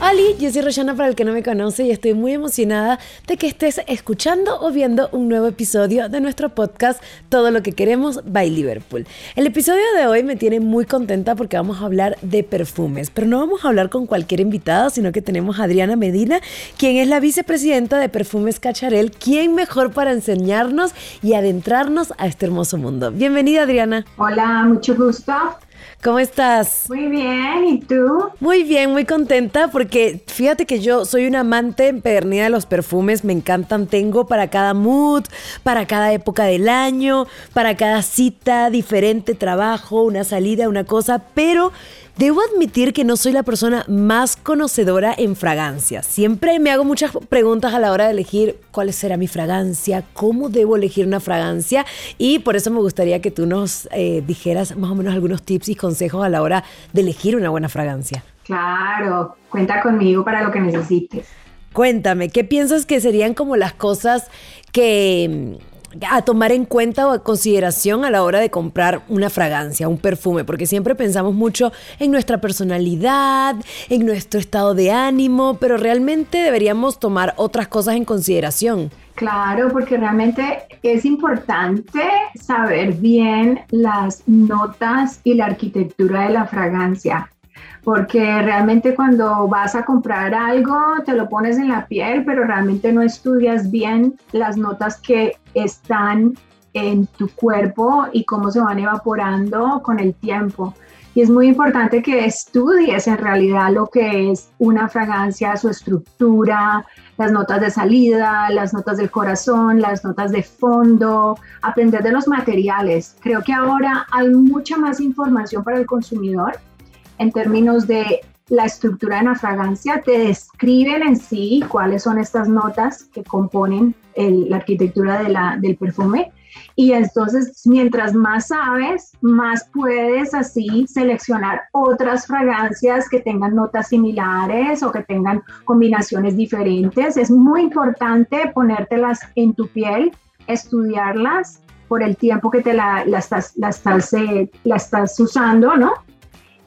Hola, yo soy Roshana para el que no me conoce y estoy muy emocionada de que estés escuchando o viendo un nuevo episodio de nuestro podcast Todo lo que queremos by Liverpool. El episodio de hoy me tiene muy contenta porque vamos a hablar de perfumes, pero no vamos a hablar con cualquier invitado, sino que tenemos a Adriana Medina, quien es la vicepresidenta de Perfumes Cacharel, quien mejor para enseñarnos y adentrarnos a este hermoso mundo. Bienvenida Adriana. Hola, mucho gusto. ¿Cómo estás? Muy bien, ¿y tú? Muy bien, muy contenta porque fíjate que yo soy una amante empedernida de los perfumes, me encantan, tengo para cada mood, para cada época del año, para cada cita, diferente trabajo, una salida, una cosa, pero Debo admitir que no soy la persona más conocedora en fragancias. Siempre me hago muchas preguntas a la hora de elegir cuál será mi fragancia, cómo debo elegir una fragancia y por eso me gustaría que tú nos eh, dijeras más o menos algunos tips y consejos a la hora de elegir una buena fragancia. Claro, cuenta conmigo para lo que necesites. Cuéntame, ¿qué piensas que serían como las cosas que a tomar en cuenta o a consideración a la hora de comprar una fragancia, un perfume, porque siempre pensamos mucho en nuestra personalidad, en nuestro estado de ánimo, pero realmente deberíamos tomar otras cosas en consideración. Claro, porque realmente es importante saber bien las notas y la arquitectura de la fragancia porque realmente cuando vas a comprar algo te lo pones en la piel, pero realmente no estudias bien las notas que están en tu cuerpo y cómo se van evaporando con el tiempo. Y es muy importante que estudies en realidad lo que es una fragancia, su estructura, las notas de salida, las notas del corazón, las notas de fondo, aprender de los materiales. Creo que ahora hay mucha más información para el consumidor en términos de la estructura de una fragancia, te describen en sí cuáles son estas notas que componen la arquitectura de la, del perfume. Y entonces, mientras más sabes, más puedes así seleccionar otras fragancias que tengan notas similares o que tengan combinaciones diferentes. Es muy importante ponértelas en tu piel, estudiarlas por el tiempo que te la, la, estás, eh, la estás usando, ¿no?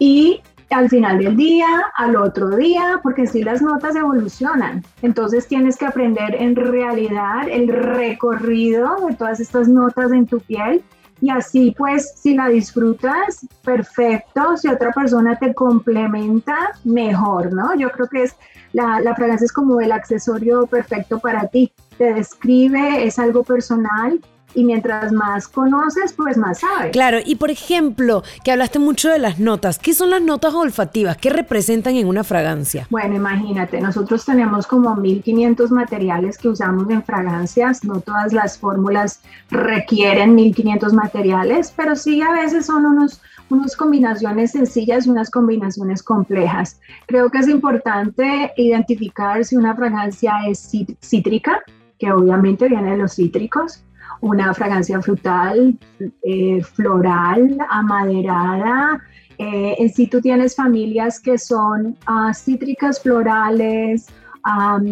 Y al final del día, al otro día, porque si las notas evolucionan. Entonces tienes que aprender en realidad el recorrido de todas estas notas en tu piel y así pues si la disfrutas, perfecto, si otra persona te complementa, mejor, ¿no? Yo creo que es la fragancia es como el accesorio perfecto para ti, te describe, es algo personal y mientras más conoces, pues más sabes. Claro, y por ejemplo, que hablaste mucho de las notas, ¿qué son las notas olfativas? ¿Qué representan en una fragancia? Bueno, imagínate, nosotros tenemos como 1500 materiales que usamos en fragancias, no todas las fórmulas requieren 1500 materiales, pero sí a veces son unos unas combinaciones sencillas y unas combinaciones complejas. Creo que es importante identificar si una fragancia es cítrica, que obviamente viene de los cítricos, una fragancia frutal, eh, floral, amaderada. Eh, en sí tú tienes familias que son ah, cítricas florales,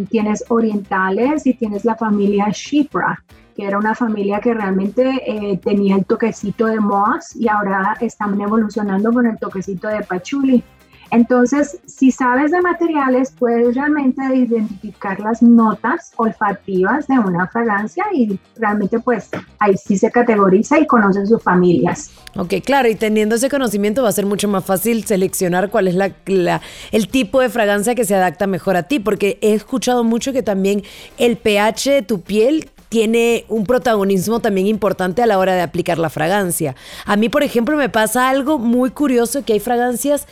tienes orientales y tienes la familia Shipra, que era una familia que realmente eh, tenía el toquecito de moss y ahora están evolucionando con el toquecito de patchouli. Entonces, si sabes de materiales, puedes realmente identificar las notas olfativas de una fragancia y realmente pues ahí sí se categoriza y conoces sus familias. Ok, claro, y teniendo ese conocimiento va a ser mucho más fácil seleccionar cuál es la, el tipo de fragancia que se adapta mejor a ti, porque he escuchado mucho que también el pH de tu piel tiene un protagonismo también importante a la hora de aplicar la fragancia. A mí, por ejemplo, me pasa algo muy curioso que hay fragancias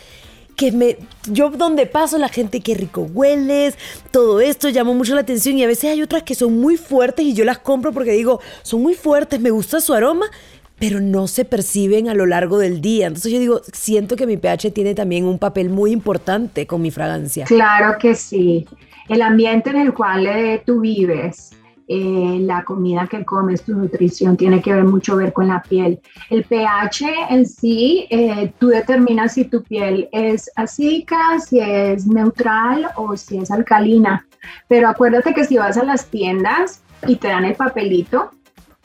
que me, yo donde paso la gente, qué rico hueles, todo esto llamó mucho la atención y a veces hay otras que son muy fuertes y yo las compro porque digo, son muy fuertes, me gusta su aroma, pero no se perciben a lo largo del día. Entonces yo digo, siento que mi pH tiene también un papel muy importante con mi fragancia. Claro que sí. El ambiente en el cual eh, tú vives, eh, la comida que comes, tu nutrición, tiene que ver mucho ver con la piel. El pH en sí, eh, tú determinas si tu piel es acídica, si es neutral o si es alcalina. Pero acuérdate que si vas a las tiendas y te dan el papelito,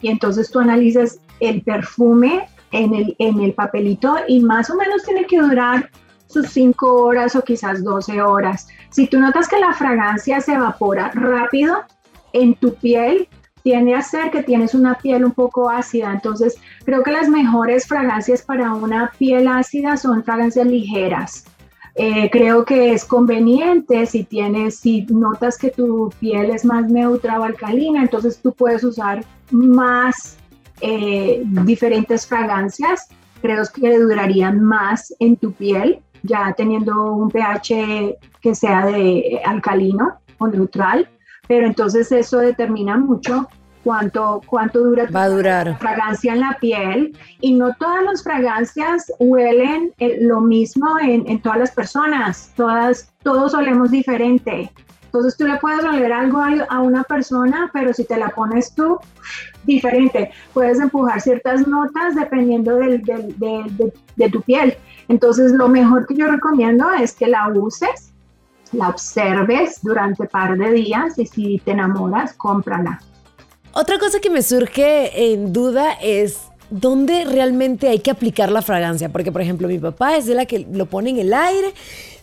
y entonces tú analizas el perfume en el, en el papelito y más o menos tiene que durar sus 5 horas o quizás 12 horas. Si tú notas que la fragancia se evapora rápido en tu piel, tiene a ser que tienes una piel un poco ácida. Entonces, creo que las mejores fragancias para una piel ácida son fragancias ligeras. Eh, creo que es conveniente si tienes, si notas que tu piel es más neutra o alcalina, entonces tú puedes usar más eh, diferentes fragancias. Creo que durarían más en tu piel, ya teniendo un pH que sea de alcalino o neutral pero entonces eso determina mucho cuánto, cuánto dura Va a durar. fragancia en la piel y no todas las fragancias huelen eh, lo mismo en, en, todas las personas, todas, todos olemos diferente. Entonces tú le puedes oler algo a, una persona, pero si te la pones tú, diferente. Puedes empujar ciertas notas dependiendo del, del, de, de tu piel. Entonces lo mejor que yo recomiendo es que la uses la observes durante par de días y si te enamoras, cómprala. Otra cosa que me surge en duda es dónde realmente hay que aplicar la fragancia, porque por ejemplo mi papá es de la que lo pone en el aire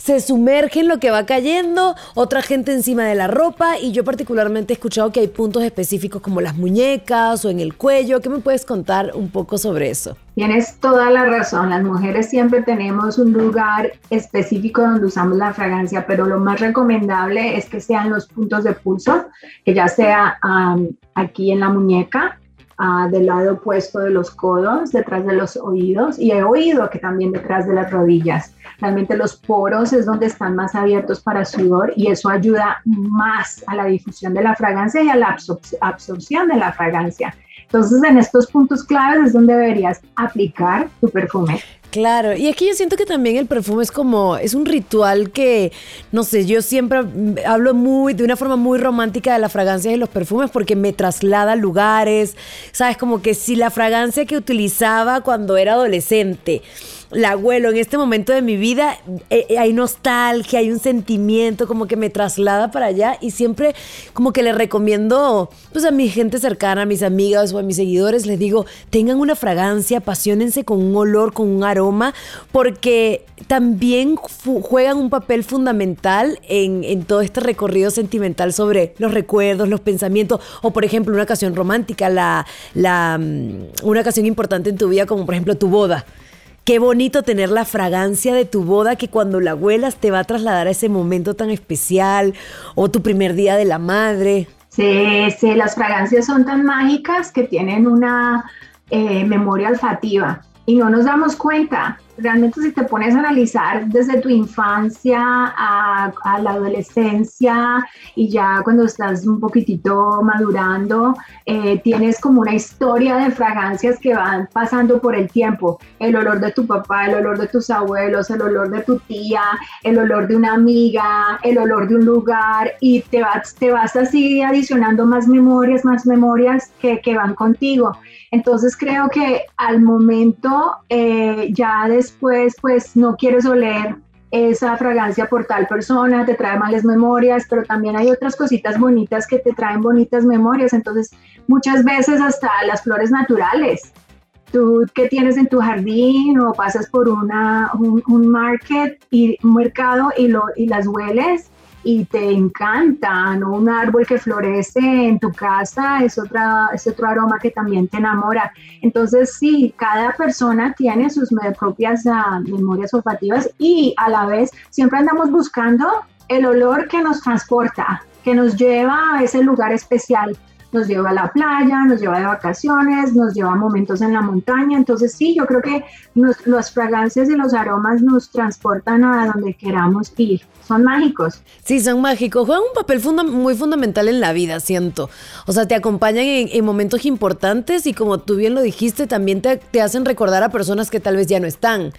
se sumerge en lo que va cayendo, otra gente encima de la ropa y yo particularmente he escuchado que hay puntos específicos como las muñecas o en el cuello. ¿Qué me puedes contar un poco sobre eso? Tienes toda la razón, las mujeres siempre tenemos un lugar específico donde usamos la fragancia, pero lo más recomendable es que sean los puntos de pulso, que ya sea aquí en la muñeca, del lado opuesto de los codos, detrás de los oídos y he oído que también detrás de las rodillas. Realmente los poros es donde están más abiertos para sudor y eso ayuda más a la difusión de la fragancia y a la absorción de la fragancia. Entonces, en estos puntos claves es donde deberías aplicar tu perfume. Claro, y es que yo siento que también el perfume es como, es un ritual que, no sé, yo siempre hablo muy, de una forma muy romántica de la fragancia y los perfumes porque me traslada a lugares, sabes, como que si la fragancia que utilizaba cuando era adolescente, la huelo en este momento de mi vida, eh, eh, hay nostalgia, hay un sentimiento como que me traslada para allá y siempre como que le recomiendo pues a mi gente cercana, a mis amigas o a mis seguidores, les digo, tengan una fragancia, apasionense con un olor, con un aroma, porque también juegan un papel fundamental en, en todo este recorrido sentimental sobre los recuerdos, los pensamientos, o por ejemplo una ocasión romántica, la, la, mm, una ocasión importante en tu vida como por ejemplo tu boda. Qué bonito tener la fragancia de tu boda que cuando la huelas te va a trasladar a ese momento tan especial o tu primer día de la madre. Sí, sí, las fragancias son tan mágicas que tienen una eh, memoria olfativa y no nos damos cuenta realmente si te pones a analizar desde tu infancia a, la adolescencia y ya cuando estás un poquitito madurando, eh, tienes como una historia de fragancias que van pasando por el tiempo. El olor de tu papá, el olor de tus abuelos, el olor de tu tía, el olor de una amiga, el olor de un lugar y te vas, te vas así adicionando más memorias, más memorias que, que van contigo. Entonces creo que al momento eh, ya pues no quieres oler esa fragancia por tal persona, te trae malas memorias, pero también hay otras cositas bonitas que te traen bonitas memorias. Entonces muchas veces hasta las flores naturales. Tú que tienes en tu jardín o pasas por una, un, market y un mercado y, lo, y las hueles y te encantan, o un árbol que florece en tu casa es, otra, es otro aroma que también te enamora. Entonces, sí, cada persona tiene sus propias uh, memorias olfativas y a la vez siempre andamos buscando el olor que nos transporta, que nos lleva a ese lugar especial nos lleva a la playa, nos lleva de vacaciones, nos lleva a momentos en la montaña. Entonces sí, yo creo que nos, las fragancias y los aromas nos transportan a donde queramos ir. Son mágicos. Sí, son mágicos. Juegan un papel muy fundamental en la vida, siento. O sea, te acompañan en, momentos importantes y como tú bien lo dijiste, también te, te hacen recordar a personas que tal vez ya no están.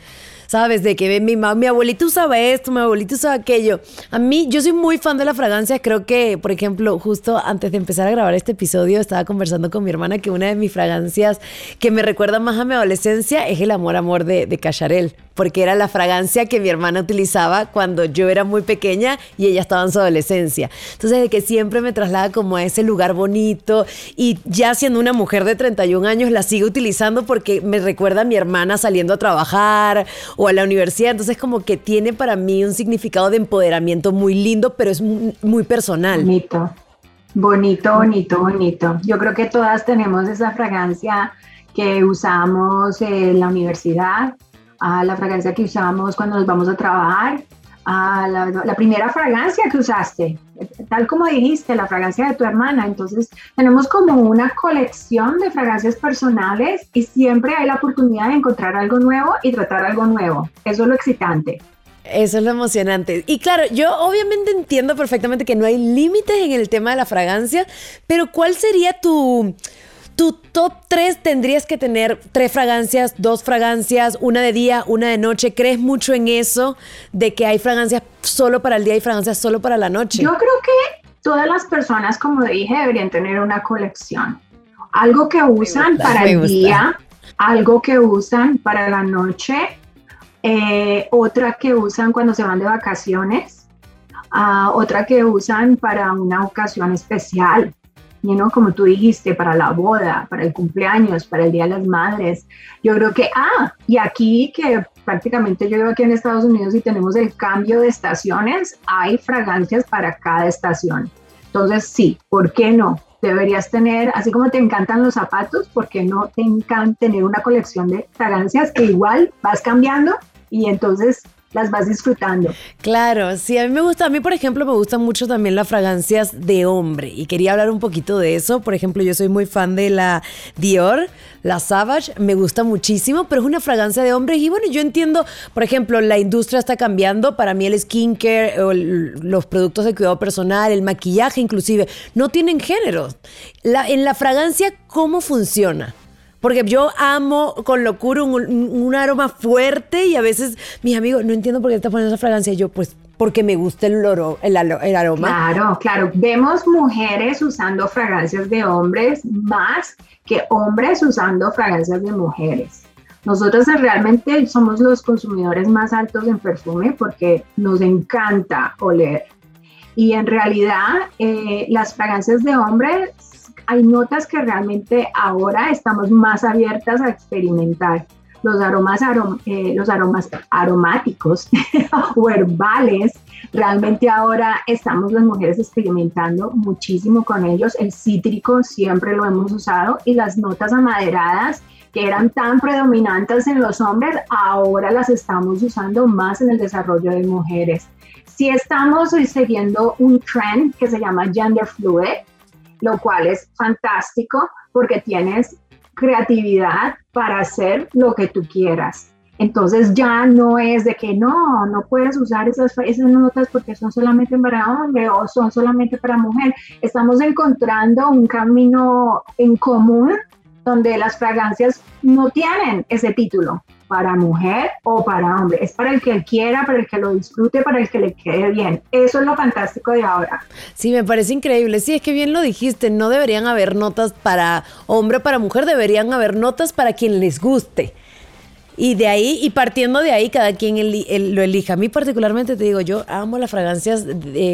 ¿Sabes? De que mi, mi abuelito usaba esto, mi abuelito usaba aquello. A mí, yo soy muy fan de la fragancia. Creo que, por ejemplo, justo antes de empezar a grabar este episodio, estaba conversando con mi hermana que una de mis fragancias que me recuerda más a mi adolescencia es el amor, amor de, de Cacharel porque era la fragancia que mi hermana utilizaba cuando yo era muy pequeña y ella estaba en su adolescencia. Entonces, de que siempre me traslada como a ese lugar bonito y ya siendo una mujer de 31 años la sigo utilizando porque me recuerda a mi hermana saliendo a trabajar o a la universidad. Entonces como que tiene para mí un significado de empoderamiento muy lindo, pero es muy personal. Bonito, bonito, bonito, bonito. Yo creo que todas tenemos esa fragancia que usamos en la universidad, a la fragancia que usamos cuando nos vamos a trabajar, a la, primera fragancia que usaste, tal como dijiste, la fragancia de tu hermana. Entonces, tenemos como una colección de fragancias personales y siempre hay la oportunidad de encontrar algo nuevo y tratar algo nuevo. Eso es lo excitante. Eso es lo emocionante. Y claro, yo obviamente entiendo perfectamente que no hay límites en el tema de la fragancia, pero ¿cuál sería tu tu top 3 tendrías que tener tres fragancias, dos fragancias, una de día, una de noche. ¿Crees mucho en eso de que hay fragancias solo para el día y fragancias solo para la noche? Yo creo que todas las personas, como dije, deberían tener una colección. Algo que usan para el día, algo que usan para la noche, eh, otra que usan cuando se van de vacaciones, uh, otra que usan para una ocasión especial como tú dijiste, para la boda, para el cumpleaños, para el Día de las Madres. Yo creo que, ah, y aquí que prácticamente yo vivo aquí en Estados Unidos y tenemos el cambio de estaciones, hay fragancias para cada estación. Entonces, sí, ¿por qué no? Deberías tener, así como te encantan los zapatos, ¿por qué no te encanta tener una colección de fragancias que igual vas cambiando y entonces las vas disfrutando. Claro, sí, a mí me gusta, a mí por ejemplo me gustan mucho también las fragancias de hombre y quería hablar un poquito de eso. Por ejemplo, yo soy muy fan de la Dior, la Savage, me gusta muchísimo, pero es una fragancia de hombre y bueno, yo entiendo, por ejemplo, la industria está cambiando, para mí el skincare o los productos de cuidado personal, el maquillaje inclusive, no tienen género. La, en la fragancia, ¿cómo funciona? Porque yo amo con locura un, aroma fuerte y a veces mis amigos, no entiendo por qué estás poniendo esa fragancia. Y yo, pues, porque me gusta el, el, el, aroma. Claro, claro. Vemos mujeres usando fragancias de hombres más que hombres usando fragancias de mujeres. Nosotros realmente somos los consumidores más altos en perfume porque nos encanta oler. Y en realidad eh, las fragancias de hombres hay notas que realmente ahora estamos más abiertas a experimentar. Los aromas, eh, los aromas aromáticos o herbales, realmente ahora estamos las mujeres experimentando muchísimo con ellos. El cítrico siempre lo hemos usado y las notas amaderadas que eran tan predominantes en los hombres, ahora las estamos usando más en el desarrollo de mujeres. Si estamos siguiendo un trend que se llama gender fluid, lo cual es fantástico porque tienes creatividad para hacer lo que tú quieras. Entonces ya no es de que no, no puedes usar esas, esas notas porque son solamente para hombre o son solamente para mujer. Estamos encontrando un camino en común donde las fragancias no tienen ese título para mujer o para hombre. Es para el que quiera, para el que lo disfrute, para el que le quede bien. Eso es lo fantástico de ahora. Sí, me parece increíble. Sí, es que bien lo dijiste, no deberían haber notas para hombre o para mujer, deberían haber notas para quien les guste. Y de ahí, y partiendo de ahí, cada quien lo elija. A mí particularmente te digo, yo amo las fragancias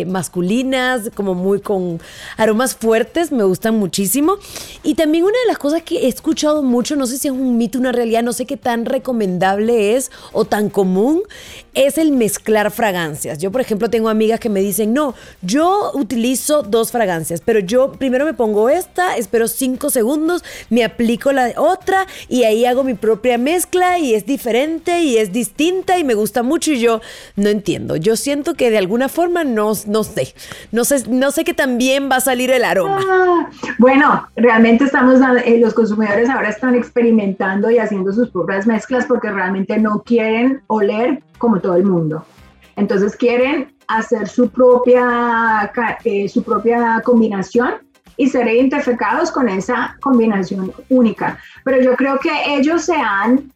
masculinas, como muy con aromas fuertes, me gustan muchísimo. Y también una de las cosas que he escuchado mucho, no sé si es un mito, una realidad, no sé qué tan recomendable es o tan común, es el mezclar fragancias. Yo, por ejemplo, tengo amigas que me dicen, no, yo utilizo dos fragancias, pero yo primero me pongo esta, espero cinco segundos, me aplico la otra y ahí hago mi propia mezcla y es diferente y es distinta y me gusta mucho y yo no entiendo. Yo siento que de alguna forma no, no sé, no sé, no sé que también va a salir el aroma. Ah, bueno, realmente estamos, eh, los consumidores ahora están experimentando y haciendo sus propias mezclas porque realmente no quieren oler como todo el mundo. Entonces quieren hacer su propia, eh, su propia combinación y ser identificados con esa combinación única. Pero yo creo que ellos se han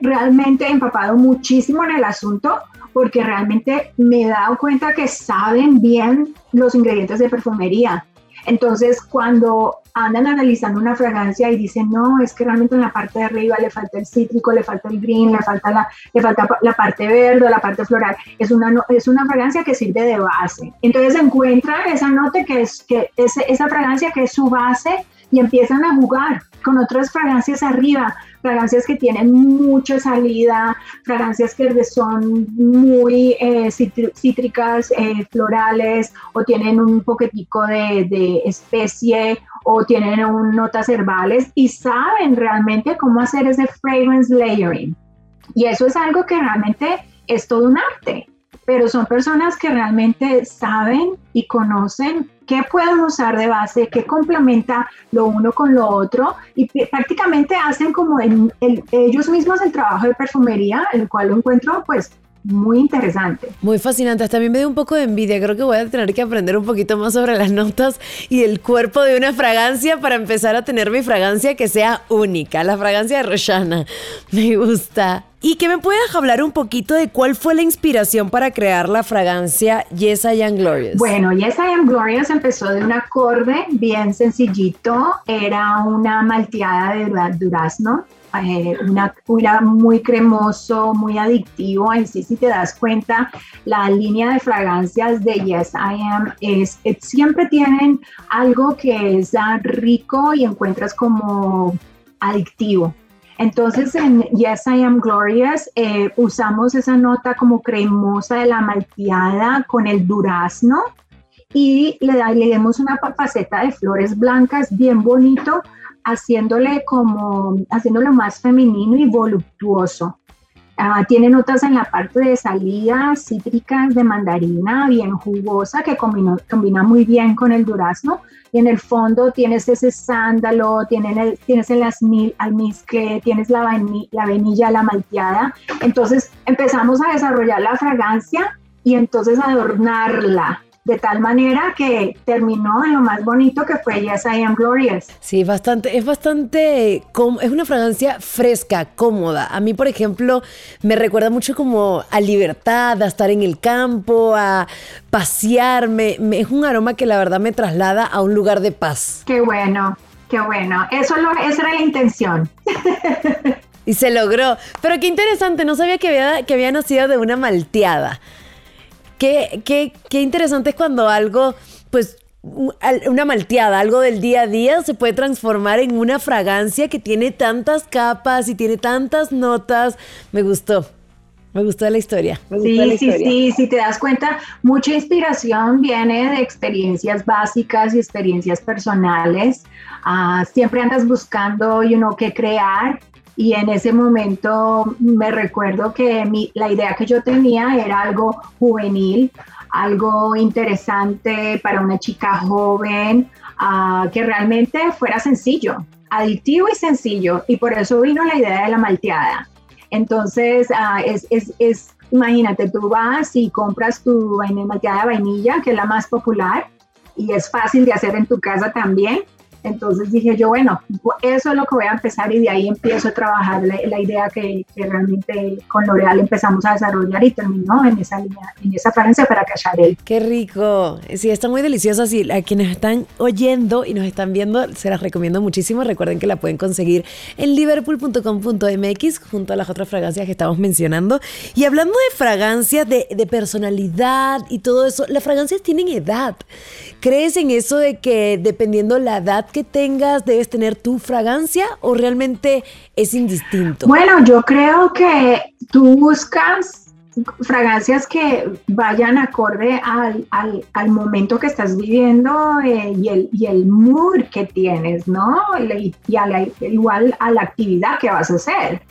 realmente empapado muchísimo en el asunto porque realmente me he dado cuenta que saben bien los ingredientes de perfumería. Entonces, cuando andan analizando una fragancia y dicen, no, es que realmente en la parte de arriba le falta el cítrico, le falta el green, le falta la, le falta la parte verde, la parte floral, es una, es una fragancia que sirve de base. Entonces encuentra esa nota que es, que es, esa fragancia que es su base y empiezan a jugar con otras fragancias arriba, fragancias que tienen mucha salida, fragancias que son muy eh, cítricas, eh, florales, o tienen un poquitico de, de especie, o tienen notas herbales, y saben realmente cómo hacer ese fragrance layering. Y eso es algo que realmente es todo un arte pero son personas que realmente saben y conocen qué pueden usar de base, qué complementa lo uno con lo otro y prácticamente hacen como ellos mismos el trabajo de perfumería, el cual lo encuentro pues muy interesante. Muy fascinante. Hasta a mí me dio un poco de envidia. Creo que voy a tener que aprender un poquito más sobre las notas y el cuerpo de una fragancia para empezar a tener mi fragancia que sea única. La fragancia de Roshana. Me gusta. Y que me puedas hablar un poquito de cuál fue la inspiración para crear la fragancia Yes I Am Glorious. Bueno, Yes I Am Glorious empezó de un acorde bien sencillito. Era una malteada de durazno eh, una cura muy cremoso, muy adictivo. En sí, si te das cuenta, la línea de fragancias de Yes I Am es, siempre tienen algo que es rico y encuentras como adictivo. Entonces en Yes I Am Glorious eh, usamos esa nota como cremosa de la malteada con el durazno y le, le damos una faceta de flores blancas bien bonito haciéndole como, haciéndolo más femenino y voluptuoso. Ah, tiene notas en la parte de salida cítricas de mandarina, bien jugosa, que combina, combina muy bien con el durazno. Y en el fondo tienes ese sándalo, tienes el, tienes el almizcle, tienes la, vainilla, la vainilla, la malteada. Entonces empezamos a desarrollar la fragancia y entonces adornarla de tal manera que terminó en lo más bonito que fue Yes I Am Glorious. Sí, bastante, es bastante, es una fragancia fresca, cómoda. A mí, por ejemplo, me recuerda mucho como a libertad, a estar en el campo, a pasearme. es un aroma que la verdad me traslada a un lugar de paz. Qué bueno, qué bueno. Eso lo, esa era la intención. Y se logró. Pero qué interesante, no sabía que había, que había nacido de una malteada. Qué, qué, qué interesante es cuando algo, pues una malteada, algo del día a día, se puede transformar en una fragancia que tiene tantas capas y tiene tantas notas. Me gustó. Me gustó la historia. sí, sí, sí, si te das cuenta, mucha inspiración viene de experiencias básicas y experiencias personales. Ah, siempre andas buscando, you know, qué crear y en ese momento me recuerdo que la idea que yo tenía era algo juvenil, algo interesante para una chica joven, uh, que realmente fuera sencillo, adictivo y sencillo, y por eso vino la idea de la malteada. Entonces, uh, es, es, es, imagínate, tú vas y compras tu malteada de vainilla, que es la más popular, y es fácil de hacer en tu casa también entonces dije yo, bueno, eso es lo que voy a empezar y de ahí empiezo a trabajar la, idea que, realmente con L'Oreal empezamos a desarrollar y terminó en esa línea, en esa fragancia para Cacharel. Qué rico. Sí, está muy deliciosa. Sí, a quienes están oyendo y nos están viendo, se las recomiendo muchísimo. Recuerden que la pueden conseguir en liverpool.com.mx junto a las otras fragancias que estamos mencionando. Y hablando de fragancias, de personalidad y todo eso, las fragancias tienen edad. ¿Crees en eso de que dependiendo la edad tengas debes tener tu fragancia o realmente es indistinto? Bueno, yo creo que tú buscas fragancias que vayan acorde al, al, momento que estás viviendo eh, y, el, y el mood que tienes, ¿no? Y, igual a la actividad que vas a hacer.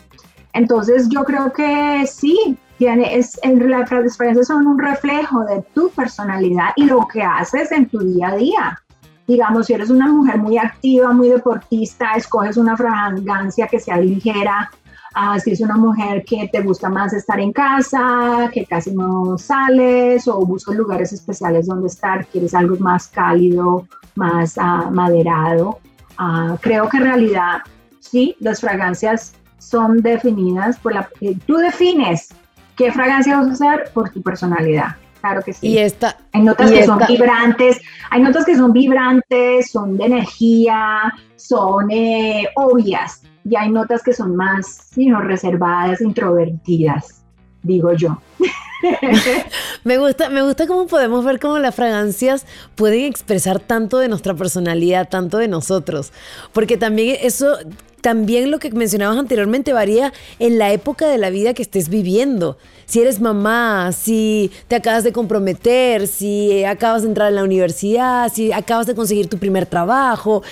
Entonces yo creo que sí, tiene, es, en, las fragancias son un reflejo de tu personalidad y lo que haces en tu día a día. Digamos, si eres una mujer muy activa, muy deportista, escoges una fragancia que sea ligera. Uh, si es una mujer que te gusta más estar en casa, que casi no sales o buscas lugares especiales donde estar, quieres algo más cálido, más uh, maderado. Uh, creo que en realidad, sí, las fragancias son definidas por la... Eh, tú defines qué fragancia vas a usar por tu personalidad claro que sí. Y esta, hay notas que son vibrantes, hay notas que son vibrantes, son de energía, son eh, obvias, y hay notas que son más sino reservadas, introvertidas. digo yo. me gusta, me gusta cómo podemos ver cómo las fragancias pueden expresar tanto de nuestra personalidad, tanto de nosotros. Porque también eso también lo que mencionabas anteriormente varía en la época de la vida que estés viviendo. Si eres mamá, si te acabas de comprometer, si acabas de entrar en la universidad, si acabas de conseguir tu primer trabajo,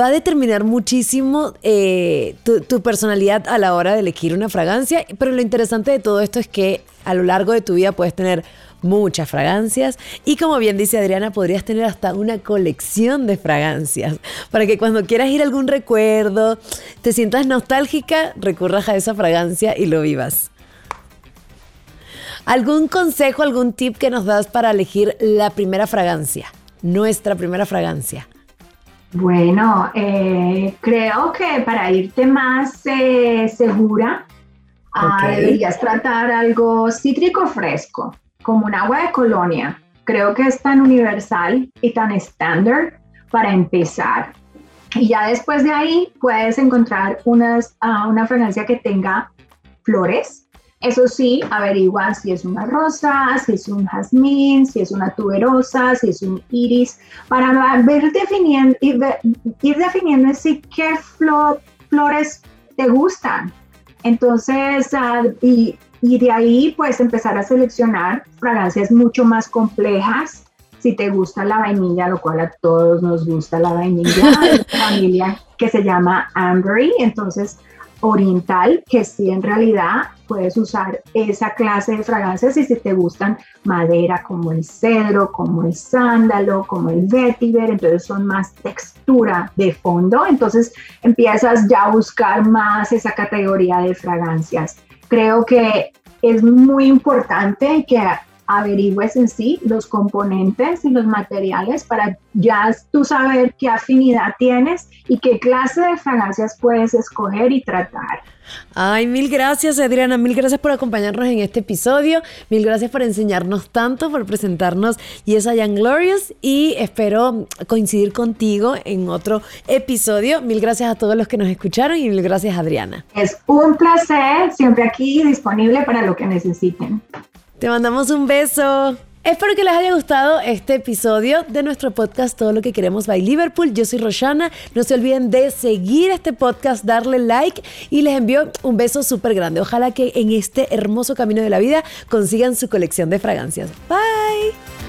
va a determinar muchísimo eh, tu, tu personalidad a la hora de elegir una fragancia. Pero lo interesante de todo esto es que a lo largo de tu vida puedes tener muchas fragancias y como bien dice Adriana, podrías tener hasta una colección de fragancias para que cuando quieras ir a algún recuerdo, te sientas nostálgica, recurras a esa fragancia y lo vivas. ¿Algún consejo, algún tip que nos das para elegir la primera fragancia? Nuestra primera fragancia. Bueno, eh, creo que para irte más eh, segura, ah, deberías tratar algo cítrico fresco como un agua de colonia. Creo que es tan universal y tan estándar para empezar. Y ya después de ahí puedes encontrar unas, ah, una fragancia que tenga flores. Eso sí, averigua si es una rosa, si es un jazmín, si es una tuberosa, si es un iris, para ver definiendo, ir, ir definiendo si qué flores te gustan. Entonces, uh, y y de ahí puedes empezar a seleccionar fragancias mucho más complejas. Si te gusta la vainilla, lo cual a todos nos gusta la vainilla, hay una familia que se llama Ambery, entonces oriental, que sí en realidad puedes usar esa clase de fragancias y si te gustan madera como el cedro, como el sándalo, como el vetiver, entonces son más textura de fondo, entonces empiezas ya a buscar más esa categoría de fragancias creo que es muy importante que averigües en sí los componentes y los materiales para ya tú saber qué afinidad tienes y qué clase de fragancias puedes escoger y tratar. Ay, mil gracias Adriana, mil gracias por acompañarnos en este episodio, mil gracias por enseñarnos tanto, por presentarnos Yes I Am Glorious y espero coincidir contigo en otro episodio. Mil gracias a todos los que nos escucharon y mil gracias Adriana. Es un placer, siempre aquí disponible para lo que necesiten. Te mandamos un beso. Espero que les haya gustado este episodio de nuestro podcast Todo lo que queremos by Liverpool. Yo soy Roshana. No se olviden de seguir este podcast, darle like y les envío un beso súper grande. Ojalá que en este hermoso camino de la vida consigan su colección de fragancias. Bye.